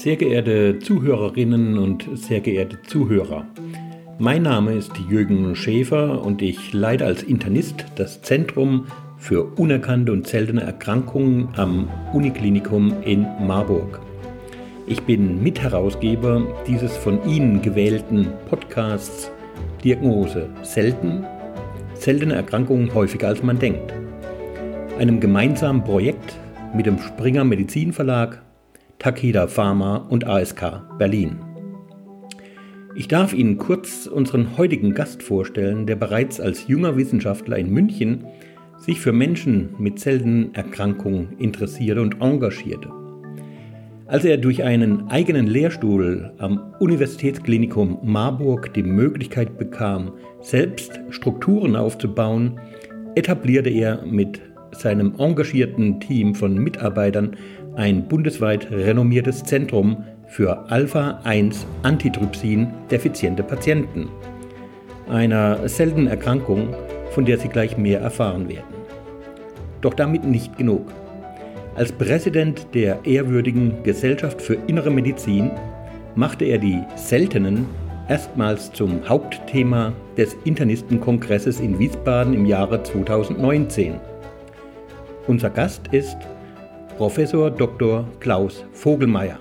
Sehr geehrte Zuhörerinnen und sehr geehrte Zuhörer, mein Name ist Jürgen Schäfer und ich leite als Internist das Zentrum für unerkannte und seltene Erkrankungen am Uniklinikum in Marburg. Ich bin Mitherausgeber dieses von Ihnen gewählten Podcasts Diagnose selten, seltene Erkrankungen häufiger als man denkt. Einem gemeinsamen Projekt mit dem Springer Medizin Verlag, Takeda Pharma und ASK Berlin. Ich darf Ihnen kurz unseren heutigen Gast vorstellen, der bereits als junger Wissenschaftler in München sich für Menschen mit seltenen Erkrankungen interessierte und engagierte. Als er durch einen eigenen Lehrstuhl am Universitätsklinikum Marburg die Möglichkeit bekam, selbst Strukturen aufzubauen, etablierte er mit seinem engagierten Team von Mitarbeitern ein bundesweit renommiertes Zentrum für Alpha-1-Antitrypsin defiziente Patienten, einer seltenen Erkrankung, von der Sie gleich mehr erfahren werden. Doch damit nicht genug. Als Präsident der ehrwürdigen Gesellschaft für Innere Medizin machte er die seltenen erstmals zum Hauptthema des Internistenkongresses in Wiesbaden im Jahre 2019. Unser Gast ist Professor Dr. Klaus Vogelmeier,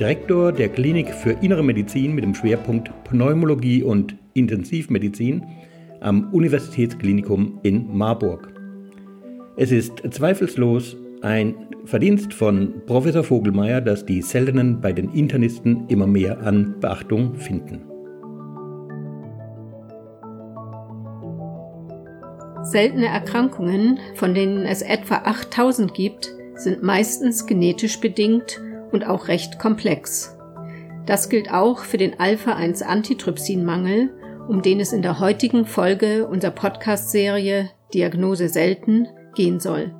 Direktor der Klinik für Innere Medizin mit dem Schwerpunkt Pneumologie und Intensivmedizin am Universitätsklinikum in Marburg. Es ist zweifellos ein Verdienst von Professor Vogelmeier, dass die Seltenen bei den Internisten immer mehr an Beachtung finden. Seltene Erkrankungen, von denen es etwa 8000 gibt, sind meistens genetisch bedingt und auch recht komplex. Das gilt auch für den Alpha-1-Antitrypsin-Mangel, um den es in der heutigen Folge unserer Podcast-Serie Diagnose selten gehen soll.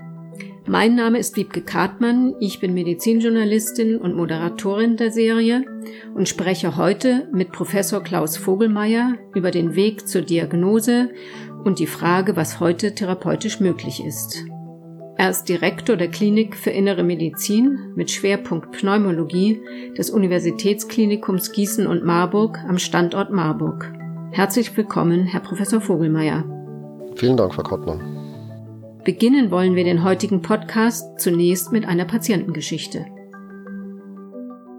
Mein Name ist Wiebke Kartmann, ich bin Medizinjournalistin und Moderatorin der Serie und spreche heute mit Professor Klaus Vogelmeier über den Weg zur Diagnose und die Frage, was heute therapeutisch möglich ist. Er ist Direktor der Klinik für Innere Medizin mit Schwerpunkt Pneumologie des Universitätsklinikums Gießen und Marburg am Standort Marburg. Herzlich willkommen, Herr Professor Vogelmeier. Vielen Dank, Frau Kartmann. Beginnen wollen wir den heutigen Podcast zunächst mit einer Patientengeschichte.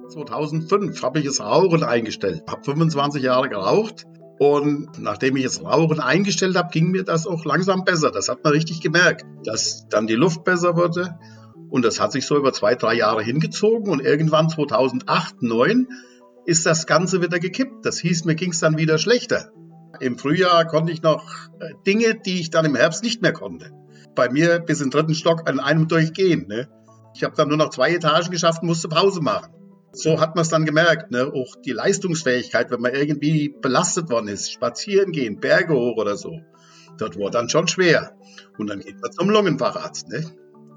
2005 habe ich das Rauchen eingestellt. Habe 25 Jahre geraucht und nachdem ich das Rauchen eingestellt habe, ging mir das auch langsam besser. Das hat man richtig gemerkt, dass dann die Luft besser wurde. Und das hat sich so über zwei, drei Jahre hingezogen. Und irgendwann 2008, 2009 ist das Ganze wieder gekippt. Das hieß, mir ging es dann wieder schlechter. Im Frühjahr konnte ich noch äh, Dinge, die ich dann im Herbst nicht mehr konnte bei mir bis in den dritten Stock an einem durchgehen. Ne? Ich habe dann nur noch zwei Etagen geschafft und musste Pause machen. So hat man es dann gemerkt. Ne? Auch die Leistungsfähigkeit, wenn man irgendwie belastet worden ist, spazieren gehen, Berge hoch oder so, das war dann schon schwer. Und dann geht man zum Lungenfacharzt. Ne?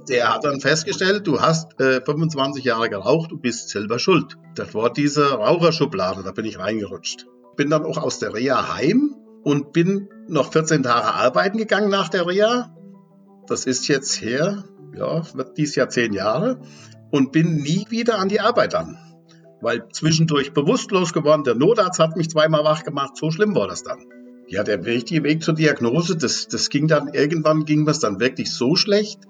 Der hat dann festgestellt, du hast äh, 25 Jahre geraucht, du bist selber schuld. Das war diese Raucherschublade, da bin ich reingerutscht. Bin dann auch aus der Reha heim und bin noch 14 Tage arbeiten gegangen nach der Reha das ist jetzt her, ja, wird dies Jahr zehn Jahre und bin nie wieder an die Arbeit an. Weil zwischendurch bewusstlos geworden, der Notarzt hat mich zweimal wach gemacht, so schlimm war das dann. Ja, der richtige Weg zur Diagnose, das, das ging dann, irgendwann ging das dann wirklich so schlecht,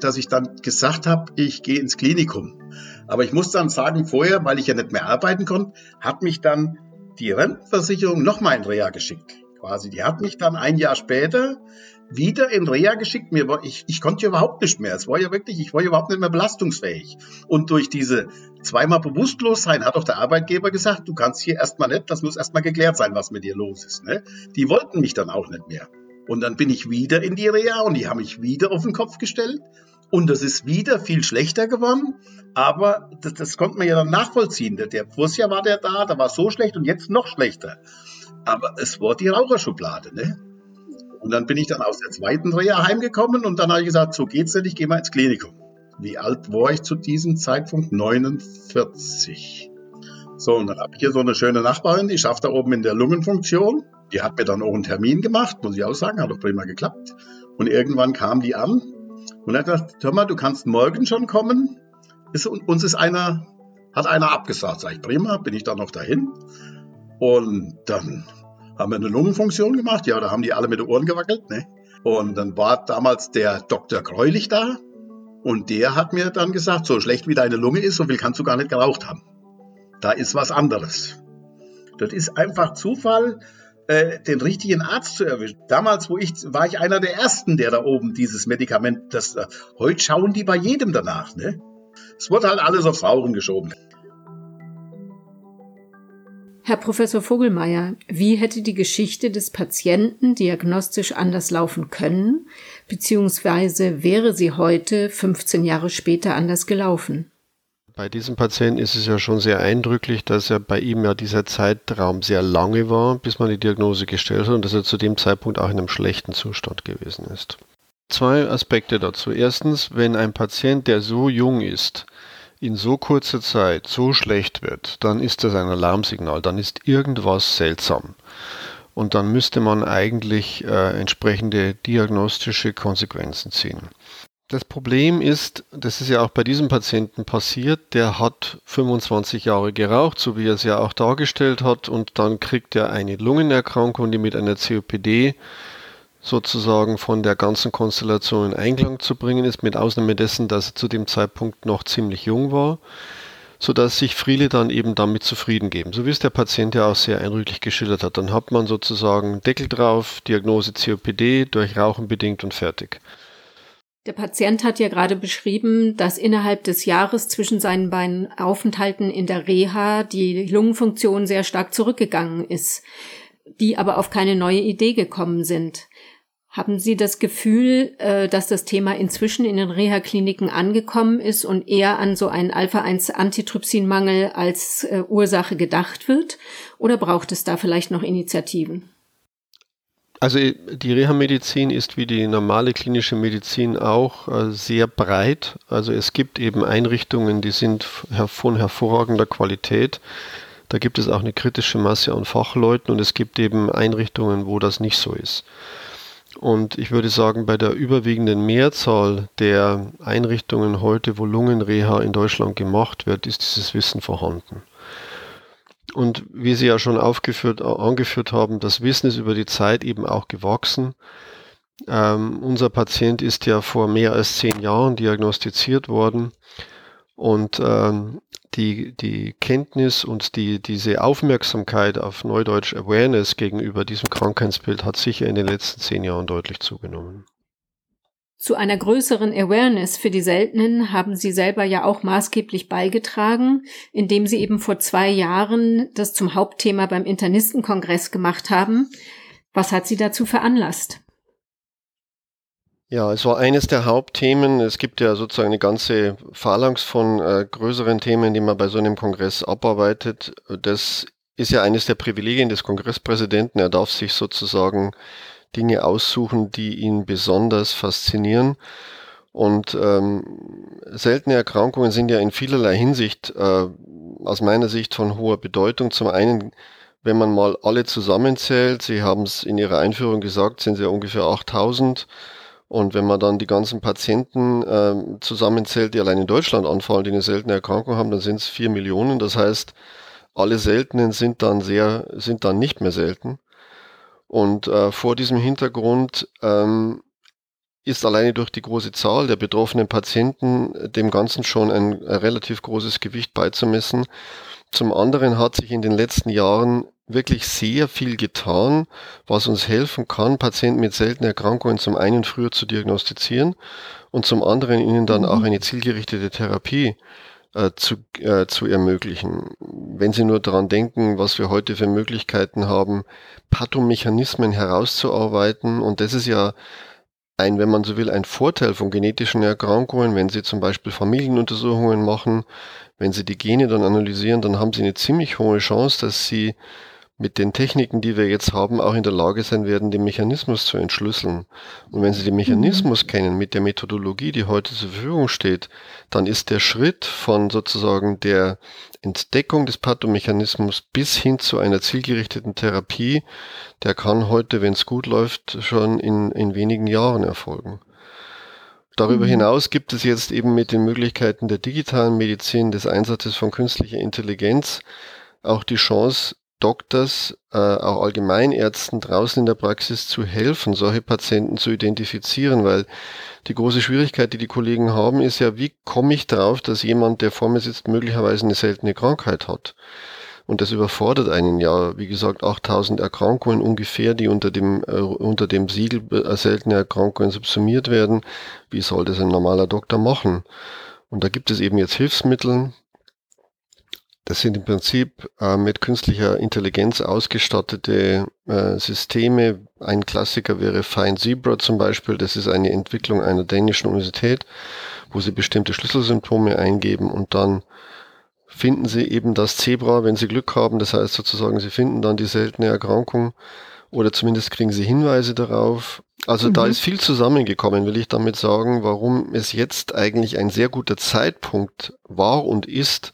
dass ich dann gesagt habe, ich gehe ins Klinikum. Aber ich muss dann sagen, vorher, weil ich ja nicht mehr arbeiten konnte, hat mich dann die Rentenversicherung nochmal in Reha geschickt. Quasi, die hat mich dann ein Jahr später wieder in Reha geschickt. Mir war, ich, ich konnte ja überhaupt nicht mehr. Es war ja wirklich, ich war ja überhaupt nicht mehr belastungsfähig. Und durch diese zweimal bewusstlos sein, hat auch der Arbeitgeber gesagt, du kannst hier erstmal nicht, das muss erstmal geklärt sein, was mit dir los ist. Ne? Die wollten mich dann auch nicht mehr. Und dann bin ich wieder in die Reha und die haben mich wieder auf den Kopf gestellt. Und das ist wieder viel schlechter geworden. Aber das, das konnte man ja dann nachvollziehen. Der, der Vorjahr war der da, da war so schlecht und jetzt noch schlechter. Aber es war die Raucherschublade. Ne? Und dann bin ich dann aus der zweiten Reha heimgekommen und dann habe ich gesagt, so geht's nicht, ich gehe mal ins Klinikum. Wie alt war ich zu diesem Zeitpunkt? 49. So, und dann habe ich hier so eine schöne Nachbarin, die schafft da oben in der Lungenfunktion. Die hat mir dann auch einen Termin gemacht, muss ich auch sagen, hat doch prima geklappt. Und irgendwann kam die an und hat gesagt, hör mal, du kannst morgen schon kommen. Ist, uns ist einer Hat einer abgesagt. Sag ich, prima, bin ich dann noch dahin. Und dann haben wir eine Lungenfunktion gemacht. Ja, da haben die alle mit den Ohren gewackelt. Ne? Und dann war damals der Dr. Greulich da. Und der hat mir dann gesagt, so schlecht wie deine Lunge ist, so viel kannst du gar nicht geraucht haben. Da ist was anderes. Das ist einfach Zufall, äh, den richtigen Arzt zu erwischen. Damals, wo ich, war ich einer der ersten, der da oben dieses Medikament, das, äh, heute schauen die bei jedem danach, ne? Es wurde halt alles aufs Rauchen geschoben. Herr Professor Vogelmeier, wie hätte die Geschichte des Patienten diagnostisch anders laufen können, beziehungsweise wäre sie heute, 15 Jahre später, anders gelaufen? Bei diesem Patienten ist es ja schon sehr eindrücklich, dass er bei ihm ja dieser Zeitraum sehr lange war, bis man die Diagnose gestellt hat und dass er zu dem Zeitpunkt auch in einem schlechten Zustand gewesen ist. Zwei Aspekte dazu. Erstens, wenn ein Patient, der so jung ist, in so kurzer Zeit so schlecht wird, dann ist das ein Alarmsignal, dann ist irgendwas seltsam. Und dann müsste man eigentlich äh, entsprechende diagnostische Konsequenzen ziehen. Das Problem ist, das ist ja auch bei diesem Patienten passiert, der hat 25 Jahre geraucht, so wie er es ja auch dargestellt hat, und dann kriegt er eine Lungenerkrankung, die mit einer COPD sozusagen von der ganzen Konstellation in Einklang zu bringen ist, mit Ausnahme dessen, dass er zu dem Zeitpunkt noch ziemlich jung war, sodass sich viele dann eben damit zufrieden geben. So wie es der Patient ja auch sehr eindrücklich geschildert hat. Dann hat man sozusagen Deckel drauf, Diagnose COPD, durch Rauchen bedingt und fertig. Der Patient hat ja gerade beschrieben, dass innerhalb des Jahres zwischen seinen beiden Aufenthalten in der Reha die Lungenfunktion sehr stark zurückgegangen ist, die aber auf keine neue Idee gekommen sind. Haben Sie das Gefühl, äh, dass das Thema inzwischen in den Reha-Kliniken angekommen ist und eher an so einen Alpha-1-Antitrypsinmangel als äh, Ursache gedacht wird? Oder braucht es da vielleicht noch Initiativen? Also die Reha-Medizin ist wie die normale klinische Medizin auch äh, sehr breit. Also es gibt eben Einrichtungen, die sind von hervorragender Qualität. Da gibt es auch eine kritische Masse an Fachleuten und es gibt eben Einrichtungen, wo das nicht so ist. Und ich würde sagen, bei der überwiegenden Mehrzahl der Einrichtungen heute, wo Lungenreha in Deutschland gemacht wird, ist dieses Wissen vorhanden. Und wie Sie ja schon aufgeführt, angeführt haben, das Wissen ist über die Zeit eben auch gewachsen. Ähm, unser Patient ist ja vor mehr als zehn Jahren diagnostiziert worden. Und ähm, die, die Kenntnis und die, diese Aufmerksamkeit auf Neudeutsch Awareness gegenüber diesem Krankheitsbild hat sicher in den letzten zehn Jahren deutlich zugenommen. Zu einer größeren Awareness für die Seltenen haben Sie selber ja auch maßgeblich beigetragen, indem Sie eben vor zwei Jahren das zum Hauptthema beim Internistenkongress gemacht haben. Was hat Sie dazu veranlasst? Ja, es war eines der Hauptthemen. Es gibt ja sozusagen eine ganze Phalanx von äh, größeren Themen, die man bei so einem Kongress abarbeitet. Das ist ja eines der Privilegien des Kongresspräsidenten. Er darf sich sozusagen Dinge aussuchen, die ihn besonders faszinieren. Und ähm, seltene Erkrankungen sind ja in vielerlei Hinsicht äh, aus meiner Sicht von hoher Bedeutung. Zum einen, wenn man mal alle zusammenzählt, Sie haben es in Ihrer Einführung gesagt, sind es ja ungefähr 8000 und wenn man dann die ganzen Patienten äh, zusammenzählt, die allein in Deutschland anfallen, die eine seltene Erkrankung haben, dann sind es vier Millionen. Das heißt, alle Seltenen sind dann sehr, sind dann nicht mehr selten. Und äh, vor diesem Hintergrund ähm, ist alleine durch die große Zahl der betroffenen Patienten dem Ganzen schon ein relativ großes Gewicht beizumessen. Zum anderen hat sich in den letzten Jahren wirklich sehr viel getan, was uns helfen kann, Patienten mit seltenen Erkrankungen zum einen früher zu diagnostizieren und zum anderen ihnen dann auch mhm. eine zielgerichtete Therapie äh, zu, äh, zu ermöglichen. Wenn Sie nur daran denken, was wir heute für Möglichkeiten haben, Pathomechanismen herauszuarbeiten und das ist ja ein, wenn man so will, ein Vorteil von genetischen Erkrankungen, wenn Sie zum Beispiel Familienuntersuchungen machen, wenn Sie die Gene dann analysieren, dann haben Sie eine ziemlich hohe Chance, dass Sie mit den Techniken, die wir jetzt haben, auch in der Lage sein werden, den Mechanismus zu entschlüsseln. Und wenn Sie den Mechanismus mhm. kennen mit der Methodologie, die heute zur Verfügung steht, dann ist der Schritt von sozusagen der Entdeckung des Pathomechanismus bis hin zu einer zielgerichteten Therapie, der kann heute, wenn es gut läuft, schon in, in wenigen Jahren erfolgen. Darüber mhm. hinaus gibt es jetzt eben mit den Möglichkeiten der digitalen Medizin, des Einsatzes von künstlicher Intelligenz auch die Chance, Doktors, äh, auch Allgemeinärzten draußen in der Praxis zu helfen, solche Patienten zu identifizieren, weil die große Schwierigkeit, die die Kollegen haben, ist ja, wie komme ich darauf, dass jemand, der vor mir sitzt, möglicherweise eine seltene Krankheit hat. Und das überfordert einen ja, wie gesagt, 8000 Erkrankungen ungefähr, die unter dem, äh, unter dem Siegel äh, seltene Erkrankungen subsumiert werden. Wie soll das ein normaler Doktor machen? Und da gibt es eben jetzt Hilfsmittel, das sind im Prinzip äh, mit künstlicher Intelligenz ausgestattete äh, Systeme. Ein Klassiker wäre Fine Zebra zum Beispiel. Das ist eine Entwicklung einer dänischen Universität, wo sie bestimmte Schlüsselsymptome eingeben und dann finden sie eben das Zebra, wenn sie Glück haben. Das heißt sozusagen, sie finden dann die seltene Erkrankung oder zumindest kriegen sie Hinweise darauf. Also mhm. da ist viel zusammengekommen, will ich damit sagen, warum es jetzt eigentlich ein sehr guter Zeitpunkt war und ist,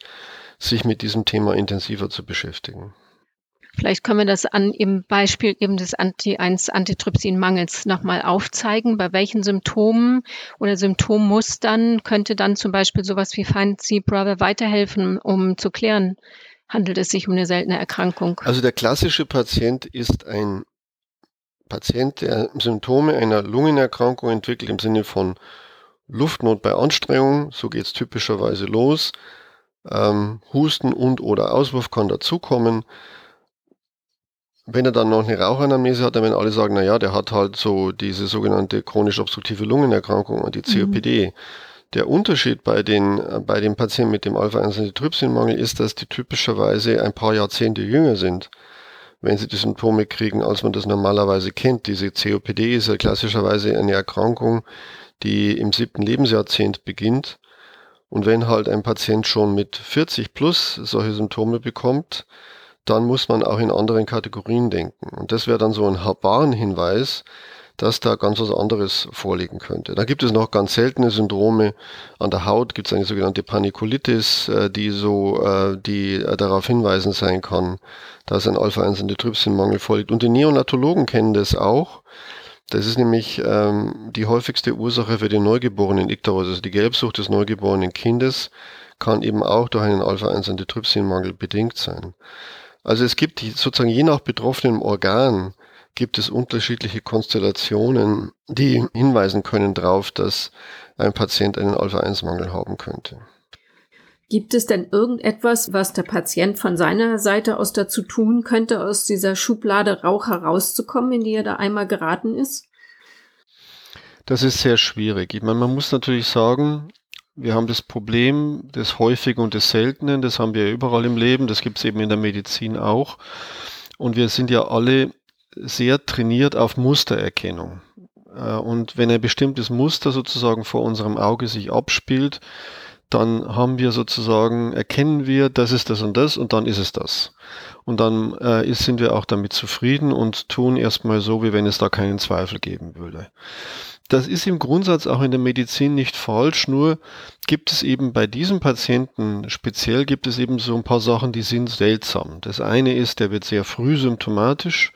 sich mit diesem Thema intensiver zu beschäftigen. Vielleicht können wir das an im Beispiel eben des Anti-1-Antitrypsin-Mangels nochmal aufzeigen. Bei welchen Symptomen oder Symptommustern könnte dann zum Beispiel sowas wie Fancy Brother weiterhelfen, um zu klären, handelt es sich um eine seltene Erkrankung? Also der klassische Patient ist ein Patient, der Symptome einer Lungenerkrankung entwickelt im Sinne von Luftnot bei Anstrengung, so geht es typischerweise los, ähm, Husten und oder Auswurf kann dazukommen. Wenn er dann noch eine Rauchanamnese hat, dann werden alle sagen, na ja, der hat halt so diese sogenannte chronisch obstruktive Lungenerkrankung, die COPD. Mhm. Der Unterschied bei den, bei den Patienten mit dem Alpha-1-Antitrypsinmangel ist, dass die typischerweise ein paar Jahrzehnte jünger sind, wenn sie die Symptome kriegen, als man das normalerweise kennt. Diese COPD ist ja klassischerweise eine Erkrankung, die im siebten Lebensjahrzehnt beginnt und wenn halt ein Patient schon mit 40 plus solche Symptome bekommt, dann muss man auch in anderen Kategorien denken. Und das wäre dann so ein Warnhinweis, dass da ganz was anderes vorliegen könnte. Da gibt es noch ganz seltene Syndrome. An der Haut gibt es eine sogenannte Panikulitis, äh, die so, äh, die äh, darauf hinweisen sein kann, dass ein Alpha-1-Antitrypsin-Mangel vorliegt. Und die Neonatologen kennen das auch. Das ist nämlich ähm, die häufigste Ursache für den neugeborenen Ikterus, also die Gelbsucht des neugeborenen Kindes, kann eben auch durch einen Alpha-1-Antitrypsinmangel bedingt sein. Also es gibt sozusagen je nach betroffenem Organ gibt es unterschiedliche Konstellationen, die hinweisen können darauf, dass ein Patient einen Alpha-1-Mangel haben könnte. Gibt es denn irgendetwas, was der Patient von seiner Seite aus dazu tun könnte, aus dieser Schublade Rauch herauszukommen, in die er da einmal geraten ist? Das ist sehr schwierig. Ich meine, man muss natürlich sagen, wir haben das Problem des Häufigen und des Seltenen, das haben wir überall im Leben, das gibt es eben in der Medizin auch. Und wir sind ja alle sehr trainiert auf Mustererkennung. Äh, und wenn ein bestimmtes Muster sozusagen vor unserem Auge sich abspielt, dann haben wir sozusagen, erkennen wir, das ist das und das und dann ist es das. Und dann äh, sind wir auch damit zufrieden und tun erstmal so, wie wenn es da keinen Zweifel geben würde. Das ist im Grundsatz auch in der Medizin nicht falsch, nur gibt es eben bei diesem Patienten speziell gibt es eben so ein paar Sachen, die sind seltsam. Das eine ist, der wird sehr früh symptomatisch,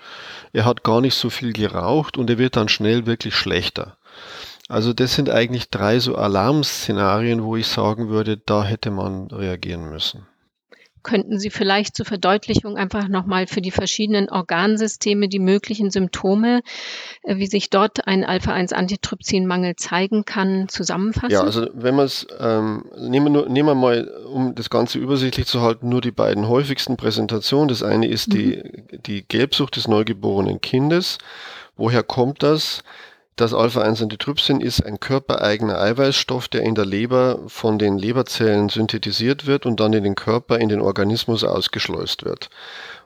er hat gar nicht so viel geraucht und er wird dann schnell wirklich schlechter. Also das sind eigentlich drei so Alarmszenarien, wo ich sagen würde, da hätte man reagieren müssen. Könnten Sie vielleicht zur Verdeutlichung einfach nochmal für die verschiedenen Organsysteme die möglichen Symptome, äh, wie sich dort ein Alpha-1-Antitrypsinmangel zeigen kann, zusammenfassen? Ja, also wenn man es, ähm, nehmen, wir nehmen wir mal, um das Ganze übersichtlich zu halten, nur die beiden häufigsten Präsentationen. Das eine ist mhm. die, die Gelbsucht des neugeborenen Kindes. Woher kommt das? Das Alpha-1-Antitrypsin ist ein körpereigener Eiweißstoff, der in der Leber von den Leberzellen synthetisiert wird und dann in den Körper, in den Organismus ausgeschleust wird.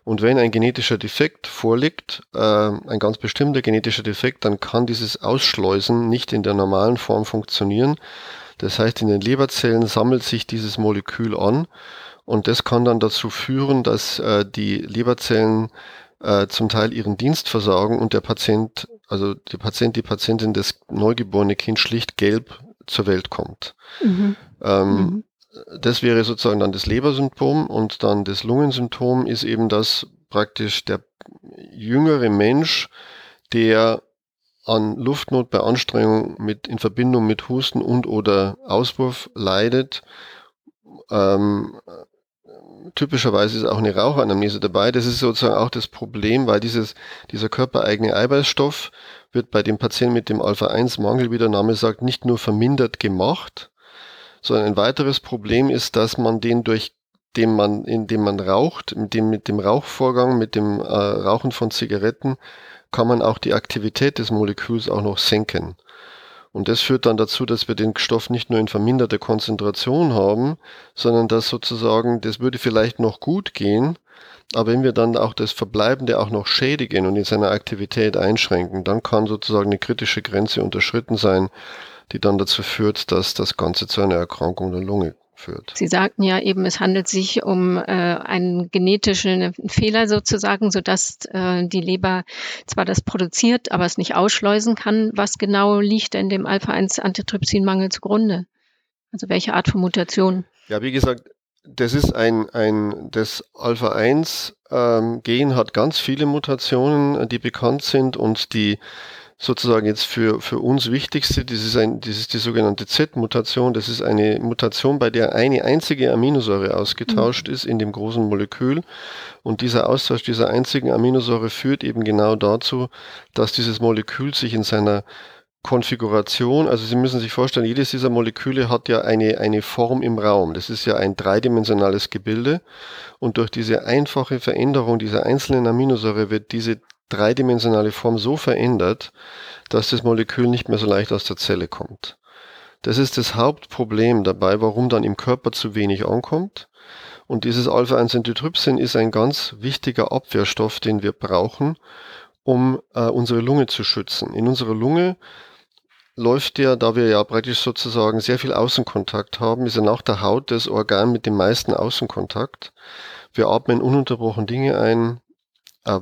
Und wenn ein genetischer Defekt vorliegt, äh, ein ganz bestimmter genetischer Defekt, dann kann dieses Ausschleusen nicht in der normalen Form funktionieren. Das heißt, in den Leberzellen sammelt sich dieses Molekül an und das kann dann dazu führen, dass äh, die Leberzellen äh, zum Teil ihren Dienst versagen und der Patient also die Patient, die Patientin, das neugeborene Kind schlicht gelb zur Welt kommt. Mhm. Ähm, mhm. Das wäre sozusagen dann das Lebersymptom und dann das Lungensymptom ist eben das praktisch der jüngere Mensch, der an Luftnot bei Anstrengung mit, in Verbindung mit Husten und oder Auswurf leidet. Ähm, typischerweise ist auch eine Raucheranamnese dabei. Das ist sozusagen auch das Problem, weil dieses, dieser körpereigene Eiweißstoff wird bei dem Patienten mit dem Alpha-1-Mangel, wie der Name sagt, nicht nur vermindert gemacht, sondern ein weiteres Problem ist, dass man den durch dem man, indem man raucht, mit dem, mit dem Rauchvorgang, mit dem äh, Rauchen von Zigaretten, kann man auch die Aktivität des Moleküls auch noch senken. Und das führt dann dazu, dass wir den Stoff nicht nur in verminderter Konzentration haben, sondern dass sozusagen, das würde vielleicht noch gut gehen, aber wenn wir dann auch das Verbleibende auch noch schädigen und in seiner Aktivität einschränken, dann kann sozusagen eine kritische Grenze unterschritten sein, die dann dazu führt, dass das Ganze zu einer Erkrankung der Lunge führt. Sie sagten ja eben, es handelt sich um äh, einen genetischen Fehler sozusagen, sodass äh, die Leber zwar das produziert, aber es nicht ausschleusen kann. Was genau liegt denn dem Alpha-1-Antitrypsinmangel zugrunde? Also welche Art von Mutation? Ja, wie gesagt, das ist ein, ein das Alpha-1-Gen ähm, hat ganz viele Mutationen, die bekannt sind und die sozusagen jetzt für, für uns wichtigste, das ist, ein, das ist die sogenannte Z-Mutation. Das ist eine Mutation, bei der eine einzige Aminosäure ausgetauscht mhm. ist in dem großen Molekül. Und dieser Austausch dieser einzigen Aminosäure führt eben genau dazu, dass dieses Molekül sich in seiner Konfiguration, also Sie müssen sich vorstellen, jedes dieser Moleküle hat ja eine, eine Form im Raum. Das ist ja ein dreidimensionales Gebilde. Und durch diese einfache Veränderung dieser einzelnen Aminosäure wird diese dreidimensionale Form so verändert, dass das Molekül nicht mehr so leicht aus der Zelle kommt. Das ist das Hauptproblem dabei, warum dann im Körper zu wenig ankommt. Und dieses Alpha-1-Antitrypsin ist ein ganz wichtiger Abwehrstoff, den wir brauchen, um äh, unsere Lunge zu schützen. In unserer Lunge läuft ja, da wir ja praktisch sozusagen sehr viel Außenkontakt haben, ist ja nach der Haut das Organ mit dem meisten Außenkontakt. Wir atmen ununterbrochen Dinge ein, äh,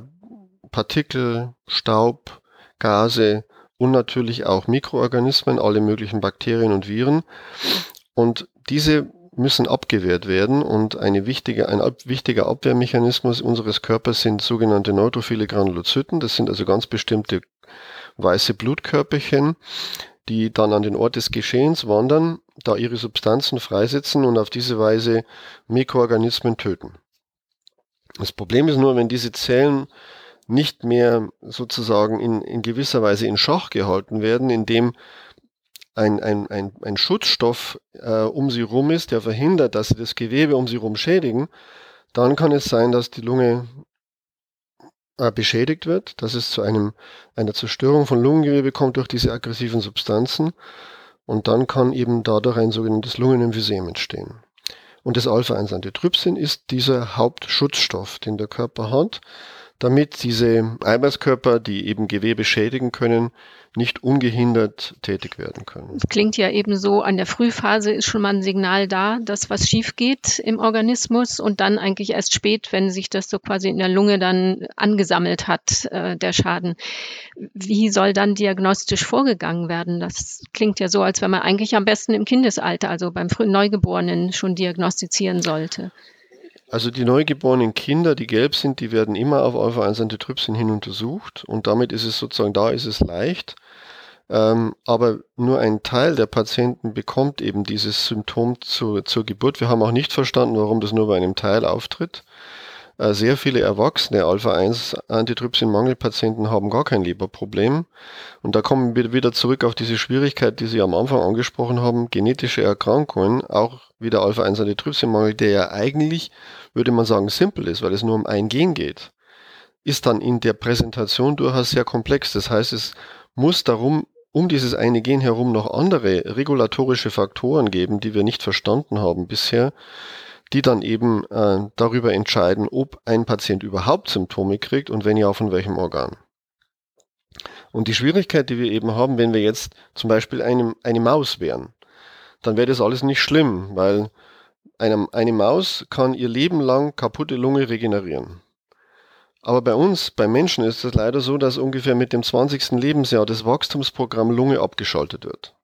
Partikel, Staub, Gase und natürlich auch Mikroorganismen, alle möglichen Bakterien und Viren. Und diese müssen abgewehrt werden und wichtige, ein wichtiger Abwehrmechanismus unseres Körpers sind sogenannte neutrophile Granulozyten. Das sind also ganz bestimmte weiße Blutkörperchen, die dann an den Ort des Geschehens wandern, da ihre Substanzen freisetzen und auf diese Weise Mikroorganismen töten. Das Problem ist nur, wenn diese Zellen nicht mehr sozusagen in, in gewisser Weise in Schach gehalten werden, indem ein, ein, ein, ein Schutzstoff äh, um sie rum ist, der verhindert, dass sie das Gewebe um sie rum schädigen, dann kann es sein, dass die Lunge äh, beschädigt wird, dass es zu einem, einer Zerstörung von Lungengewebe kommt durch diese aggressiven Substanzen und dann kann eben dadurch ein sogenanntes Lungenemphysem entstehen. Und das Alpha-1-Antitrypsin ist dieser Hauptschutzstoff, den der Körper hat damit diese Eiweißkörper, die eben Gewebe schädigen können, nicht ungehindert tätig werden können. Das klingt ja eben so, an der Frühphase ist schon mal ein Signal da, dass was schief geht im Organismus und dann eigentlich erst spät, wenn sich das so quasi in der Lunge dann angesammelt hat, äh, der Schaden. Wie soll dann diagnostisch vorgegangen werden? Das klingt ja so, als wenn man eigentlich am besten im Kindesalter, also beim Neugeborenen schon diagnostizieren sollte. Also die neugeborenen Kinder, die gelb sind, die werden immer auf Alpha-1-Antitrypsin hin untersucht und damit ist es sozusagen, da ist es leicht. Ähm, aber nur ein Teil der Patienten bekommt eben dieses Symptom zu, zur Geburt. Wir haben auch nicht verstanden, warum das nur bei einem Teil auftritt. Äh, sehr viele erwachsene Alpha-1-Antitrypsin-Mangelpatienten haben gar kein Leberproblem. Und da kommen wir wieder zurück auf diese Schwierigkeit, die Sie am Anfang angesprochen haben, genetische Erkrankungen, auch wieder Alpha-1-Antitrypsin-Mangel, der ja eigentlich, würde man sagen, simpel ist, weil es nur um ein Gen geht, ist dann in der Präsentation durchaus sehr komplex. Das heißt, es muss darum um dieses eine Gen herum noch andere regulatorische Faktoren geben, die wir nicht verstanden haben bisher, die dann eben äh, darüber entscheiden, ob ein Patient überhaupt Symptome kriegt und wenn ja, von welchem Organ. Und die Schwierigkeit, die wir eben haben, wenn wir jetzt zum Beispiel eine, eine Maus wären, dann wäre das alles nicht schlimm, weil eine, eine Maus kann ihr Leben lang kaputte Lunge regenerieren. Aber bei uns, bei Menschen ist es leider so, dass ungefähr mit dem 20. Lebensjahr das Wachstumsprogramm Lunge abgeschaltet wird.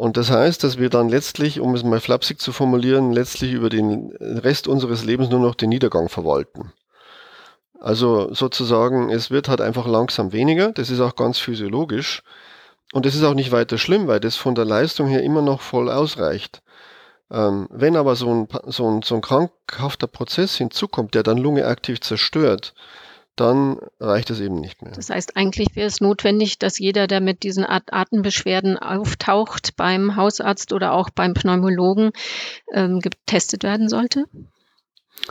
Und das heißt, dass wir dann letztlich, um es mal flapsig zu formulieren, letztlich über den Rest unseres Lebens nur noch den Niedergang verwalten. Also sozusagen, es wird halt einfach langsam weniger. Das ist auch ganz physiologisch. Und das ist auch nicht weiter schlimm, weil das von der Leistung her immer noch voll ausreicht. Ähm, wenn aber so ein, so, ein, so ein krankhafter Prozess hinzukommt, der dann Lunge aktiv zerstört, dann reicht es eben nicht mehr. Das heißt, eigentlich wäre es notwendig, dass jeder, der mit diesen Atembeschwerden auftaucht, beim Hausarzt oder auch beim Pneumologen ähm, getestet werden sollte?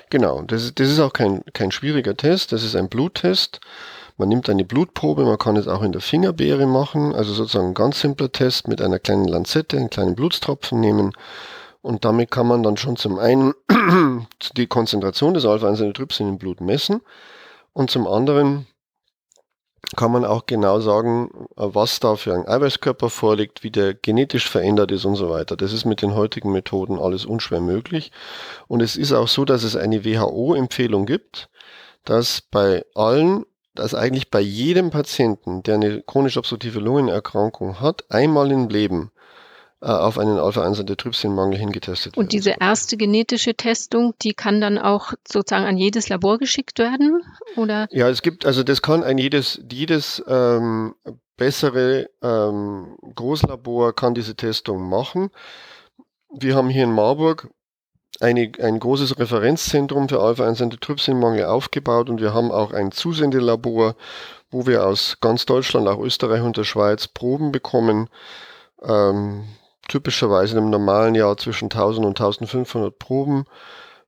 Genau, das, das ist auch kein, kein schwieriger Test, das ist ein Bluttest. Man nimmt eine Blutprobe, man kann es auch in der Fingerbeere machen, also sozusagen ein ganz simpler Test mit einer kleinen Lanzette, einen kleinen Blutstropfen nehmen und damit kann man dann schon zum einen die Konzentration des Alpha-1-Antitrypsin im Blut messen und zum anderen kann man auch genau sagen, was da für ein Eiweißkörper vorliegt, wie der genetisch verändert ist und so weiter. Das ist mit den heutigen Methoden alles unschwer möglich. Und es ist auch so, dass es eine WHO-Empfehlung gibt, dass bei allen, dass eigentlich bei jedem Patienten, der eine chronisch obstruktive Lungenerkrankung hat, einmal im Leben äh, auf einen Alpha-1-Antitrypsin-Mangel hingetestet Und diese erste genetische Testung, die kann dann auch sozusagen an jedes Labor geschickt werden? Oder? Ja, es gibt, also das kann ein jedes, jedes ähm, bessere ähm, Großlabor kann diese Testung machen. Wir haben hier in Marburg eine, ein großes Referenzzentrum für Alpha-1-Antitrypsin-Mangel aufgebaut und wir haben auch ein Zusendelabor, wo wir aus ganz Deutschland, auch Österreich und der Schweiz Proben bekommen. Ähm, typischerweise in einem normalen Jahr zwischen 1000 und 1500 Proben,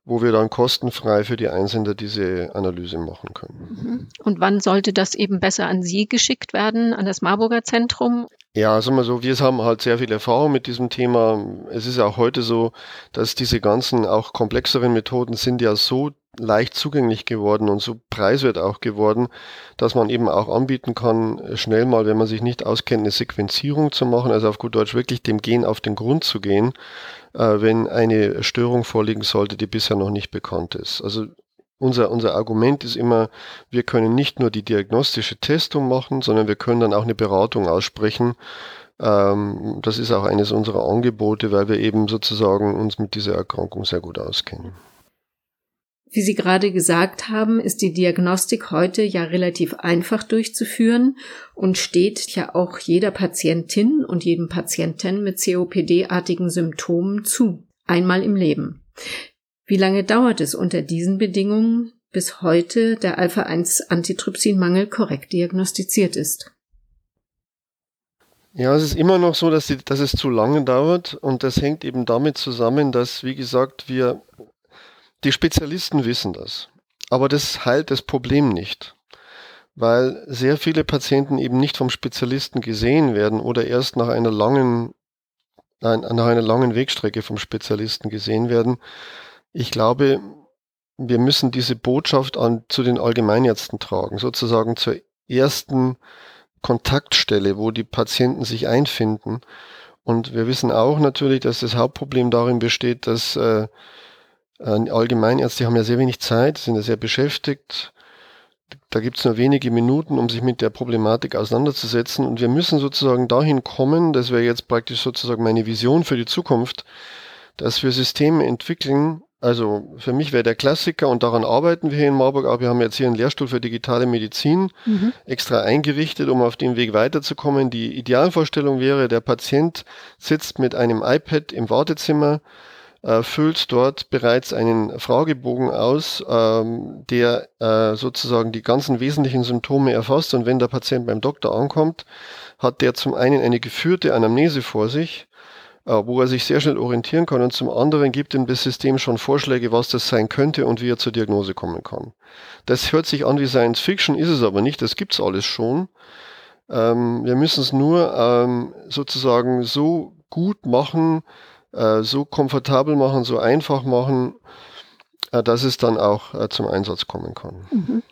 wo wir dann kostenfrei für die Einsender diese Analyse machen können. Mhm. Und wann sollte das eben besser an Sie geschickt werden, an das Marburger Zentrum? Ja, sagen wir so, wir haben halt sehr viel Erfahrung mit diesem Thema. Es ist auch heute so, dass diese ganzen auch komplexeren Methoden sind ja so leicht zugänglich geworden und so preiswert auch geworden, dass man eben auch anbieten kann, schnell mal, wenn man sich nicht auskennt, eine Sequenzierung zu machen, also auf gut Deutsch wirklich dem Gen auf den Grund zu gehen, äh, wenn eine Störung vorliegen sollte, die bisher noch nicht bekannt ist. Also unser, unser Argument ist immer, wir können nicht nur die diagnostische Testung machen, sondern wir können dann auch eine Beratung aussprechen. Ähm, das ist auch eines unserer Angebote, weil wir eben sozusagen uns mit dieser Erkrankung sehr gut auskennen. Wie Sie gerade gesagt haben, ist die Diagnostik heute ja relativ einfach durchzuführen und steht ja auch jeder Patientin und jedem Patienten mit COPD-artigen Symptomen zu. Einmal im Leben. Wie lange dauert es unter diesen Bedingungen, bis heute der Alpha-1-Antitrypsinmangel korrekt diagnostiziert ist? Ja, es ist immer noch so, dass, die, dass es zu lange dauert und das hängt eben damit zusammen, dass, wie gesagt, wir die Spezialisten wissen das. Aber das heilt das Problem nicht. Weil sehr viele Patienten eben nicht vom Spezialisten gesehen werden oder erst nach einer langen, nein, nach einer langen Wegstrecke vom Spezialisten gesehen werden. Ich glaube, wir müssen diese Botschaft an, zu den Allgemeinärzten tragen, sozusagen zur ersten Kontaktstelle, wo die Patienten sich einfinden. Und wir wissen auch natürlich, dass das Hauptproblem darin besteht, dass äh, Allgemeinärzte haben ja sehr wenig Zeit, sind ja sehr beschäftigt. Da gibt es nur wenige Minuten, um sich mit der Problematik auseinanderzusetzen. Und wir müssen sozusagen dahin kommen, das wäre jetzt praktisch sozusagen meine Vision für die Zukunft, dass wir Systeme entwickeln. Also für mich wäre der Klassiker und daran arbeiten wir hier in Marburg, aber wir haben jetzt hier einen Lehrstuhl für digitale Medizin mhm. extra eingerichtet, um auf dem Weg weiterzukommen. Die Idealvorstellung wäre, der Patient sitzt mit einem iPad im Wartezimmer, äh, füllt dort bereits einen Fragebogen aus, ähm, der äh, sozusagen die ganzen wesentlichen Symptome erfasst. Und wenn der Patient beim Doktor ankommt, hat der zum einen eine geführte Anamnese vor sich, äh, wo er sich sehr schnell orientieren kann und zum anderen gibt ihm das System schon Vorschläge, was das sein könnte und wie er zur Diagnose kommen kann. Das hört sich an wie Science Fiction, ist es aber nicht, das gibt's alles schon. Ähm, wir müssen es nur ähm, sozusagen so gut machen, äh, so komfortabel machen, so einfach machen, äh, dass es dann auch äh, zum Einsatz kommen kann. Mhm.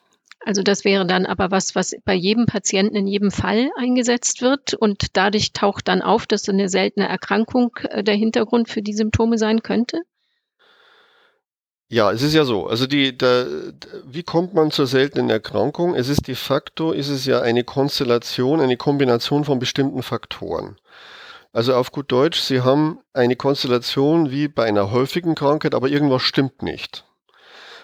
Also das wäre dann aber was, was bei jedem Patienten in jedem Fall eingesetzt wird und dadurch taucht dann auf, dass so eine seltene Erkrankung äh, der Hintergrund für die Symptome sein könnte? Ja, es ist ja so. Also die, der, wie kommt man zur seltenen Erkrankung? Es ist de facto, ist es ja eine Konstellation, eine Kombination von bestimmten Faktoren. Also auf gut Deutsch, Sie haben eine Konstellation wie bei einer häufigen Krankheit, aber irgendwas stimmt nicht.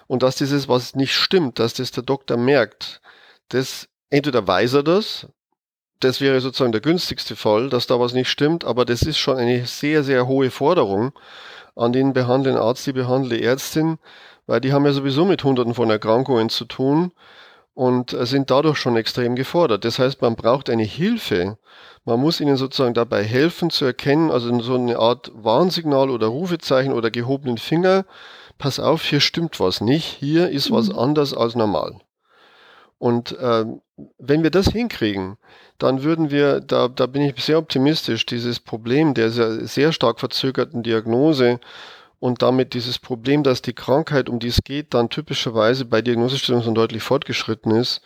Und dass dieses, was nicht stimmt, dass das der Doktor merkt, das entweder weiß er das, das wäre sozusagen der günstigste Fall, dass da was nicht stimmt, aber das ist schon eine sehr, sehr hohe Forderung an den behandelnden Arzt, die behandelnde Ärztin, weil die haben ja sowieso mit Hunderten von Erkrankungen zu tun und sind dadurch schon extrem gefordert. Das heißt, man braucht eine Hilfe. Man muss ihnen sozusagen dabei helfen zu erkennen, also so eine Art Warnsignal oder Rufezeichen oder gehobenen Finger. Pass auf, hier stimmt was nicht. Hier ist was mhm. anders als normal. Und äh, wenn wir das hinkriegen, dann würden wir, da, da bin ich sehr optimistisch, dieses Problem der sehr, sehr stark verzögerten Diagnose und damit dieses Problem, dass die Krankheit, um die es geht, dann typischerweise bei Diagnosestellung schon deutlich fortgeschritten ist,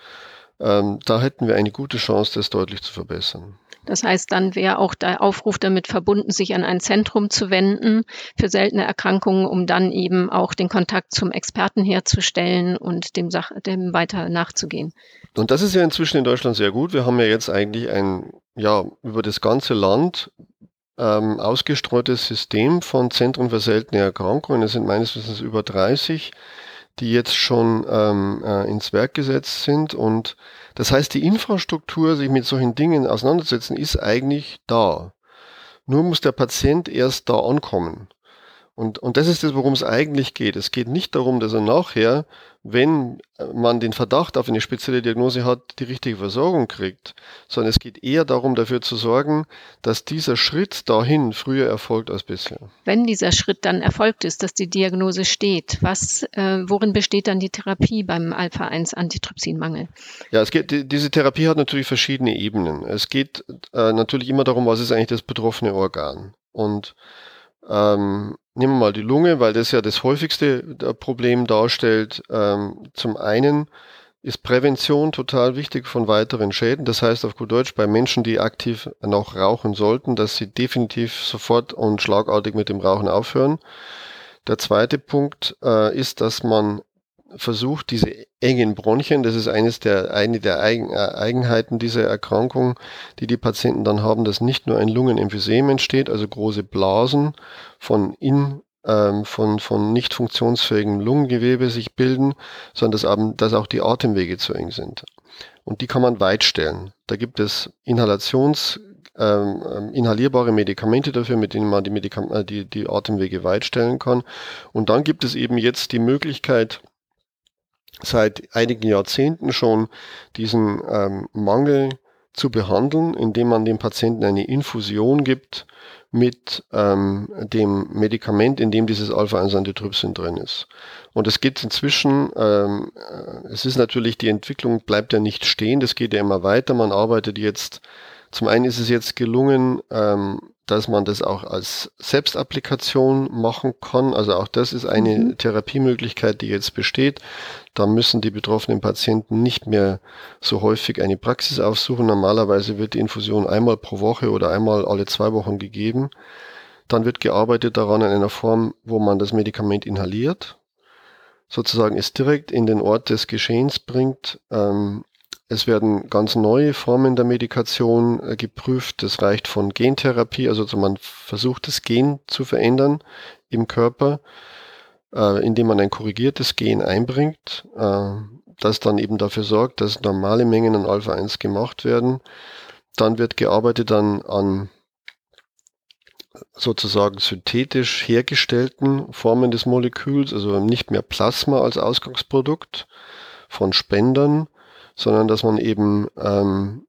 ähm, da hätten wir eine gute Chance, das deutlich zu verbessern. Das heißt, dann wäre auch der Aufruf damit verbunden, sich an ein Zentrum zu wenden für seltene Erkrankungen, um dann eben auch den Kontakt zum Experten herzustellen und dem, Sach dem weiter nachzugehen. Und das ist ja inzwischen in Deutschland sehr gut. Wir haben ja jetzt eigentlich ein, ja, über das ganze Land ähm, ausgestreutes System von Zentren für seltene Erkrankungen. Es sind meines Wissens über 30 die jetzt schon ähm, äh, ins Werk gesetzt sind. Und das heißt, die Infrastruktur, sich mit solchen Dingen auseinanderzusetzen, ist eigentlich da. Nur muss der Patient erst da ankommen. Und, und das ist das, worum es eigentlich geht. Es geht nicht darum, dass er nachher, wenn man den Verdacht auf eine spezielle Diagnose hat, die richtige Versorgung kriegt, sondern es geht eher darum, dafür zu sorgen, dass dieser Schritt dahin früher erfolgt als bisher. Wenn dieser Schritt dann erfolgt ist, dass die Diagnose steht, was, äh, worin besteht dann die Therapie beim Alpha-1-Antitrypsinmangel? Ja, es geht, die, diese Therapie hat natürlich verschiedene Ebenen. Es geht äh, natürlich immer darum, was ist eigentlich das betroffene Organ. Und ähm, nehmen wir mal die Lunge, weil das ja das häufigste Problem darstellt. Ähm, zum einen ist Prävention total wichtig von weiteren Schäden. Das heißt auf gut Deutsch bei Menschen, die aktiv noch rauchen sollten, dass sie definitiv sofort und schlagartig mit dem Rauchen aufhören. Der zweite Punkt äh, ist, dass man versucht, diese engen Bronchien, das ist eines der, eine der Eigen, äh, Eigenheiten dieser Erkrankung, die die Patienten dann haben, dass nicht nur ein Lungenemphysem entsteht, also große Blasen von in ähm, von, von nicht funktionsfähigem Lungengewebe sich bilden, sondern dass, eben, dass auch die Atemwege zu eng sind. Und die kann man weit stellen. Da gibt es Inhalations, ähm, ähm inhalierbare Medikamente dafür, mit denen man die, Medikam äh, die, die Atemwege weit stellen kann. Und dann gibt es eben jetzt die Möglichkeit, seit einigen Jahrzehnten schon diesen ähm, Mangel zu behandeln, indem man dem Patienten eine Infusion gibt mit ähm, dem Medikament, in dem dieses Alpha-1-Antitrypsin drin ist. Und es geht inzwischen, ähm, äh, es ist natürlich, die Entwicklung bleibt ja nicht stehen, das geht ja immer weiter. Man arbeitet jetzt, zum einen ist es jetzt gelungen, ähm, dass man das auch als Selbstapplikation machen kann. Also auch das ist eine mhm. Therapiemöglichkeit, die jetzt besteht. Da müssen die betroffenen Patienten nicht mehr so häufig eine Praxis aufsuchen. Normalerweise wird die Infusion einmal pro Woche oder einmal alle zwei Wochen gegeben. Dann wird gearbeitet daran in einer Form, wo man das Medikament inhaliert, sozusagen es direkt in den Ort des Geschehens bringt. Ähm, es werden ganz neue Formen der Medikation äh, geprüft. Das reicht von Gentherapie, also man versucht das Gen zu verändern im Körper, äh, indem man ein korrigiertes Gen einbringt, äh, das dann eben dafür sorgt, dass normale Mengen an Alpha-1 gemacht werden. Dann wird gearbeitet dann an sozusagen synthetisch hergestellten Formen des Moleküls, also nicht mehr Plasma als Ausgangsprodukt von Spendern, sondern dass man eben ähm,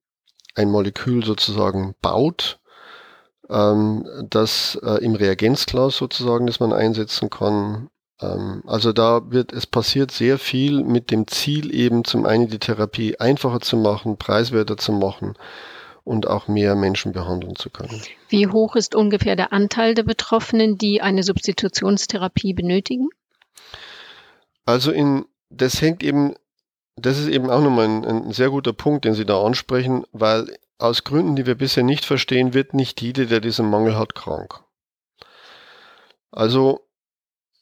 ein Molekül sozusagen baut, ähm, das äh, im Reagenzglas sozusagen, das man einsetzen kann. Ähm, also da wird, es passiert sehr viel mit dem Ziel eben zum einen die Therapie einfacher zu machen, preiswerter zu machen und auch mehr Menschen behandeln zu können. Wie hoch ist ungefähr der Anteil der Betroffenen, die eine Substitutionstherapie benötigen? Also in, das hängt eben das ist eben auch nochmal ein, ein sehr guter Punkt, den Sie da ansprechen, weil aus Gründen, die wir bisher nicht verstehen, wird nicht jeder, der diesen Mangel hat, krank. Also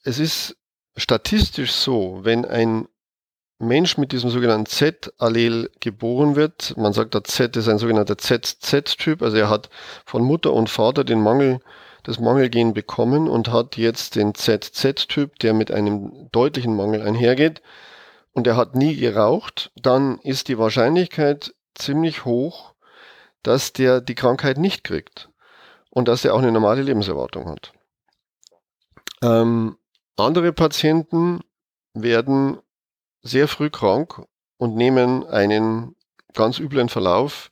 es ist statistisch so, wenn ein Mensch mit diesem sogenannten Z-Allel geboren wird, man sagt, der Z ist ein sogenannter ZZ-Typ, also er hat von Mutter und Vater den Mangel das Mangelgen bekommen und hat jetzt den ZZ-Typ, der mit einem deutlichen Mangel einhergeht und er hat nie geraucht, dann ist die Wahrscheinlichkeit ziemlich hoch, dass der die Krankheit nicht kriegt und dass er auch eine normale Lebenserwartung hat. Ähm, andere Patienten werden sehr früh krank und nehmen einen ganz üblen Verlauf,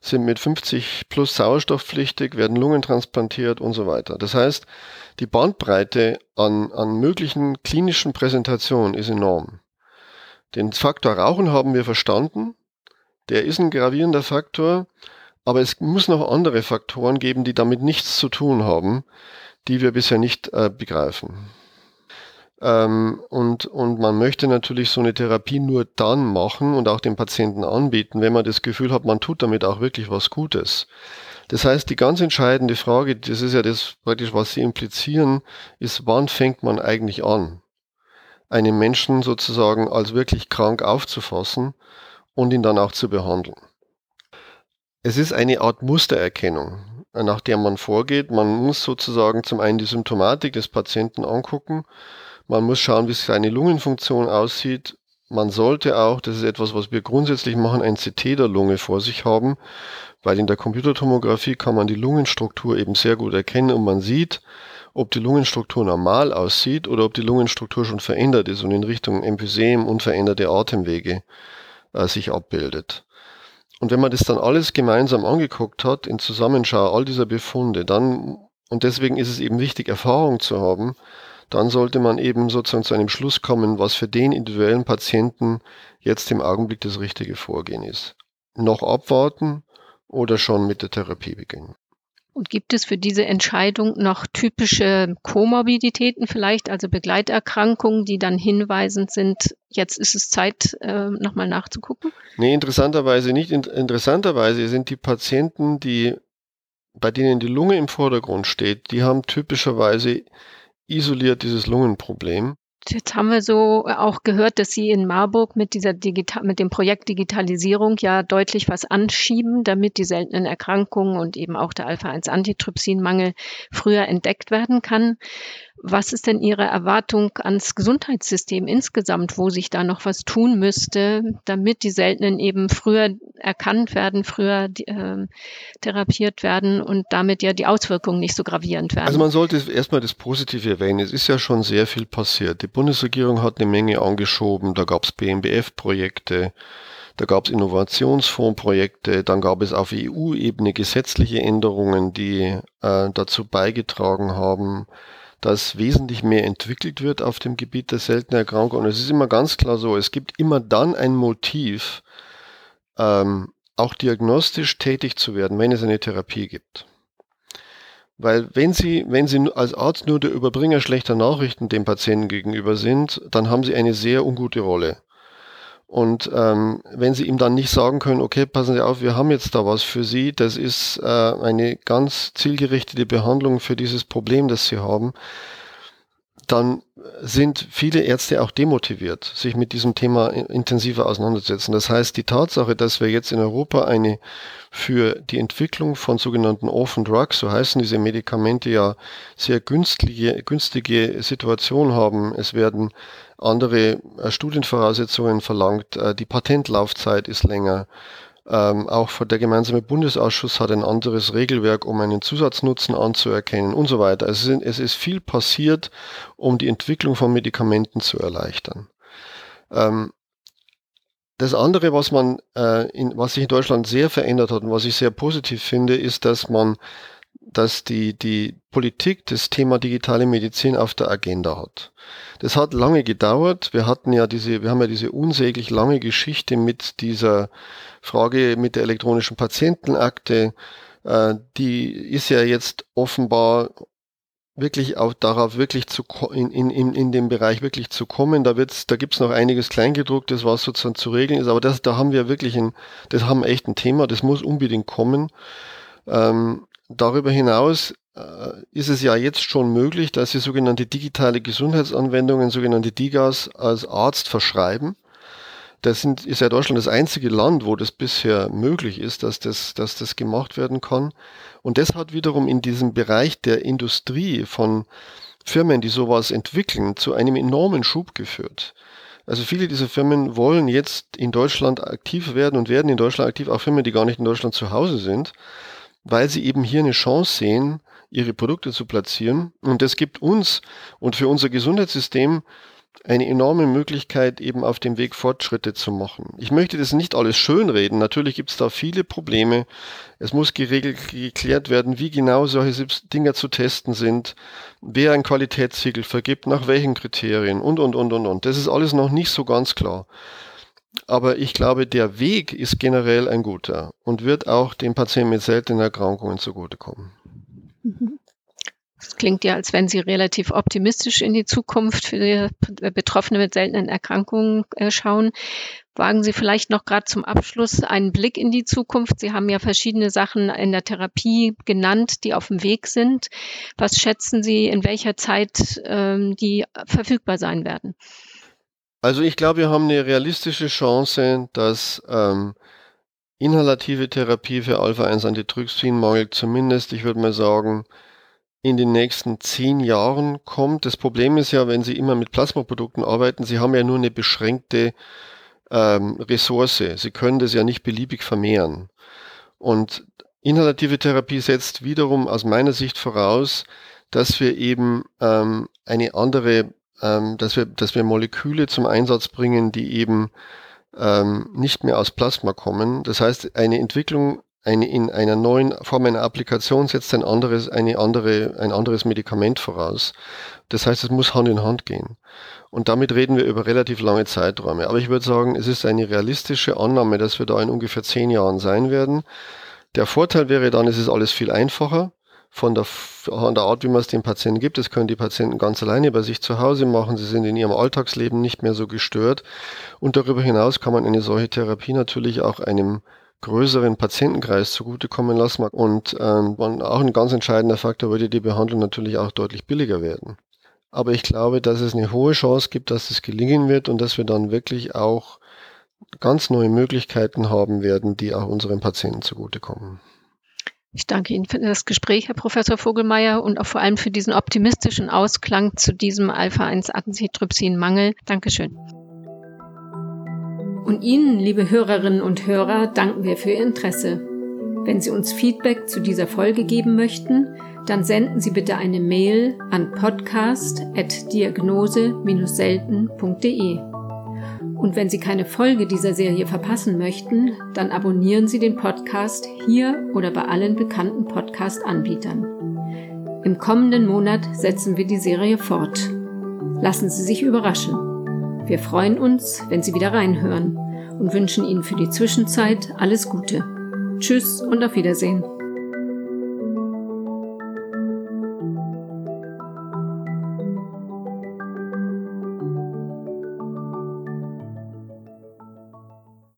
sind mit 50 plus sauerstoffpflichtig, werden Lungen transplantiert und so weiter. Das heißt, die Bandbreite an, an möglichen klinischen Präsentationen ist enorm. Den Faktor Rauchen haben wir verstanden. Der ist ein gravierender Faktor, aber es muss noch andere Faktoren geben, die damit nichts zu tun haben, die wir bisher nicht äh, begreifen. Ähm, und, und man möchte natürlich so eine Therapie nur dann machen und auch dem Patienten anbieten, wenn man das Gefühl hat, man tut damit auch wirklich was Gutes. Das heißt, die ganz entscheidende Frage, das ist ja das praktisch, was Sie implizieren, ist, wann fängt man eigentlich an, einen Menschen sozusagen als wirklich krank aufzufassen und ihn dann auch zu behandeln. Es ist eine Art Mustererkennung, nach der man vorgeht. Man muss sozusagen zum einen die Symptomatik des Patienten angucken man muss schauen, wie seine Lungenfunktion aussieht. Man sollte auch, das ist etwas, was wir grundsätzlich machen, ein CT der Lunge vor sich haben, weil in der Computertomographie kann man die Lungenstruktur eben sehr gut erkennen und man sieht, ob die Lungenstruktur normal aussieht oder ob die Lungenstruktur schon verändert ist und in Richtung Emphysem und veränderte Atemwege äh, sich abbildet. Und wenn man das dann alles gemeinsam angeguckt hat, in Zusammenschau all dieser Befunde, dann, und deswegen ist es eben wichtig, Erfahrung zu haben, dann sollte man eben sozusagen zu einem Schluss kommen, was für den individuellen Patienten jetzt im Augenblick das richtige Vorgehen ist. Noch abwarten oder schon mit der Therapie beginnen. Und gibt es für diese Entscheidung noch typische Komorbiditäten vielleicht, also Begleiterkrankungen, die dann hinweisend sind, jetzt ist es Zeit, äh, nochmal nachzugucken? Nee, interessanterweise nicht. Interessanterweise sind die Patienten, die, bei denen die Lunge im Vordergrund steht, die haben typischerweise isoliert dieses Lungenproblem. Jetzt haben wir so auch gehört, dass Sie in Marburg mit dieser Digital mit dem Projekt Digitalisierung ja deutlich was anschieben, damit die seltenen Erkrankungen und eben auch der Alpha-1-Antitrypsinmangel früher entdeckt werden kann. Was ist denn Ihre Erwartung ans Gesundheitssystem insgesamt, wo sich da noch was tun müsste, damit die Seltenen eben früher erkannt werden, früher äh, therapiert werden und damit ja die Auswirkungen nicht so gravierend werden? Also man sollte erstmal das Positive erwähnen. Es ist ja schon sehr viel passiert. Die Bundesregierung hat eine Menge angeschoben. Da gab es BMBF-Projekte. Da gab es Innovationsfondsprojekte, dann gab es auf EU-Ebene gesetzliche Änderungen, die äh, dazu beigetragen haben, dass wesentlich mehr entwickelt wird auf dem Gebiet der seltenen Erkrankungen. Und es ist immer ganz klar so, es gibt immer dann ein Motiv, ähm, auch diagnostisch tätig zu werden, wenn es eine Therapie gibt. Weil wenn Sie, wenn Sie als Arzt nur der Überbringer schlechter Nachrichten dem Patienten gegenüber sind, dann haben Sie eine sehr ungute Rolle. Und ähm, wenn Sie ihm dann nicht sagen können, okay, passen Sie auf, wir haben jetzt da was für Sie, das ist äh, eine ganz zielgerichtete Behandlung für dieses Problem, das Sie haben, dann sind viele Ärzte auch demotiviert, sich mit diesem Thema intensiver auseinanderzusetzen. Das heißt, die Tatsache, dass wir jetzt in Europa eine für die Entwicklung von sogenannten Orphan Drugs, so heißen diese Medikamente ja, sehr günstige, günstige Situation haben. Es werden andere äh, Studienvoraussetzungen verlangt, äh, die Patentlaufzeit ist länger. Ähm, auch der gemeinsame Bundesausschuss hat ein anderes Regelwerk, um einen Zusatznutzen anzuerkennen und so weiter. Es ist, es ist viel passiert, um die Entwicklung von Medikamenten zu erleichtern. Ähm, das andere, was man, äh, in, was sich in Deutschland sehr verändert hat und was ich sehr positiv finde, ist, dass man, dass die, die Politik das Thema digitale Medizin auf der Agenda hat. Das hat lange gedauert. Wir hatten ja diese, wir haben ja diese unsäglich lange Geschichte mit dieser Frage mit der elektronischen Patientenakte. Äh, die ist ja jetzt offenbar wirklich auch darauf wirklich zu in, in, in dem Bereich wirklich zu kommen. Da wird's, da gibt's noch einiges Kleingedrucktes, was sozusagen zu regeln ist, aber das, da haben wir wirklich ein, das haben echt ein Thema, das muss unbedingt kommen. Ähm, darüber hinaus äh, ist es ja jetzt schon möglich, dass Sie sogenannte digitale Gesundheitsanwendungen, sogenannte DIGAs, als Arzt verschreiben. das sind, ist ja Deutschland das einzige Land, wo das bisher möglich ist, dass das, dass das gemacht werden kann. Und das hat wiederum in diesem Bereich der Industrie von Firmen, die sowas entwickeln, zu einem enormen Schub geführt. Also viele dieser Firmen wollen jetzt in Deutschland aktiv werden und werden in Deutschland aktiv, auch Firmen, die gar nicht in Deutschland zu Hause sind, weil sie eben hier eine Chance sehen, ihre Produkte zu platzieren. Und das gibt uns und für unser Gesundheitssystem eine enorme Möglichkeit, eben auf dem Weg Fortschritte zu machen. Ich möchte das nicht alles schönreden. Natürlich gibt es da viele Probleme. Es muss geregelt, geklärt werden, wie genau solche Dinge zu testen sind, wer ein Qualitätssiegel vergibt, nach welchen Kriterien und, und, und, und, und. Das ist alles noch nicht so ganz klar. Aber ich glaube, der Weg ist generell ein guter und wird auch den Patienten mit seltenen Erkrankungen zugutekommen. Es klingt ja, als wenn Sie relativ optimistisch in die Zukunft für Betroffene mit seltenen Erkrankungen äh, schauen. Wagen Sie vielleicht noch gerade zum Abschluss einen Blick in die Zukunft. Sie haben ja verschiedene Sachen in der Therapie genannt, die auf dem Weg sind. Was schätzen Sie, in welcher Zeit ähm, die verfügbar sein werden? Also ich glaube, wir haben eine realistische Chance, dass ähm, inhalative Therapie für Alpha-1-Antitrypsinmangel zumindest, ich würde mal sagen, in den nächsten zehn Jahren kommt. Das Problem ist ja, wenn Sie immer mit Plasmaprodukten arbeiten, Sie haben ja nur eine beschränkte ähm, Ressource. Sie können das ja nicht beliebig vermehren. Und inhalative Therapie setzt wiederum aus meiner Sicht voraus, dass wir eben ähm, eine andere, ähm, dass wir, dass wir Moleküle zum Einsatz bringen, die eben ähm, nicht mehr aus Plasma kommen. Das heißt, eine Entwicklung eine, in einer neuen Form einer Applikation setzt ein anderes, eine andere, ein anderes Medikament voraus. Das heißt, es muss Hand in Hand gehen. Und damit reden wir über relativ lange Zeiträume. Aber ich würde sagen, es ist eine realistische Annahme, dass wir da in ungefähr zehn Jahren sein werden. Der Vorteil wäre dann, es ist alles viel einfacher von der, von der Art, wie man es den Patienten gibt. Das können die Patienten ganz alleine bei sich zu Hause machen. Sie sind in ihrem Alltagsleben nicht mehr so gestört. Und darüber hinaus kann man eine solche Therapie natürlich auch einem größeren Patientenkreis zugutekommen lassen. Und ähm, auch ein ganz entscheidender Faktor würde die Behandlung natürlich auch deutlich billiger werden. Aber ich glaube, dass es eine hohe Chance gibt, dass es gelingen wird und dass wir dann wirklich auch ganz neue Möglichkeiten haben werden, die auch unseren Patienten zugutekommen. Ich danke Ihnen für das Gespräch, Herr Professor Vogelmeier, und auch vor allem für diesen optimistischen Ausklang zu diesem Alpha-1-Antitrypsin-Mangel. Dankeschön. Und Ihnen, liebe Hörerinnen und Hörer, danken wir für Ihr Interesse. Wenn Sie uns Feedback zu dieser Folge geben möchten, dann senden Sie bitte eine Mail an podcast.diagnose-selten.de. Und wenn Sie keine Folge dieser Serie verpassen möchten, dann abonnieren Sie den Podcast hier oder bei allen bekannten Podcast-Anbietern. Im kommenden Monat setzen wir die Serie fort. Lassen Sie sich überraschen. Wir freuen uns, wenn Sie wieder reinhören und wünschen Ihnen für die Zwischenzeit alles Gute. Tschüss und auf Wiedersehen.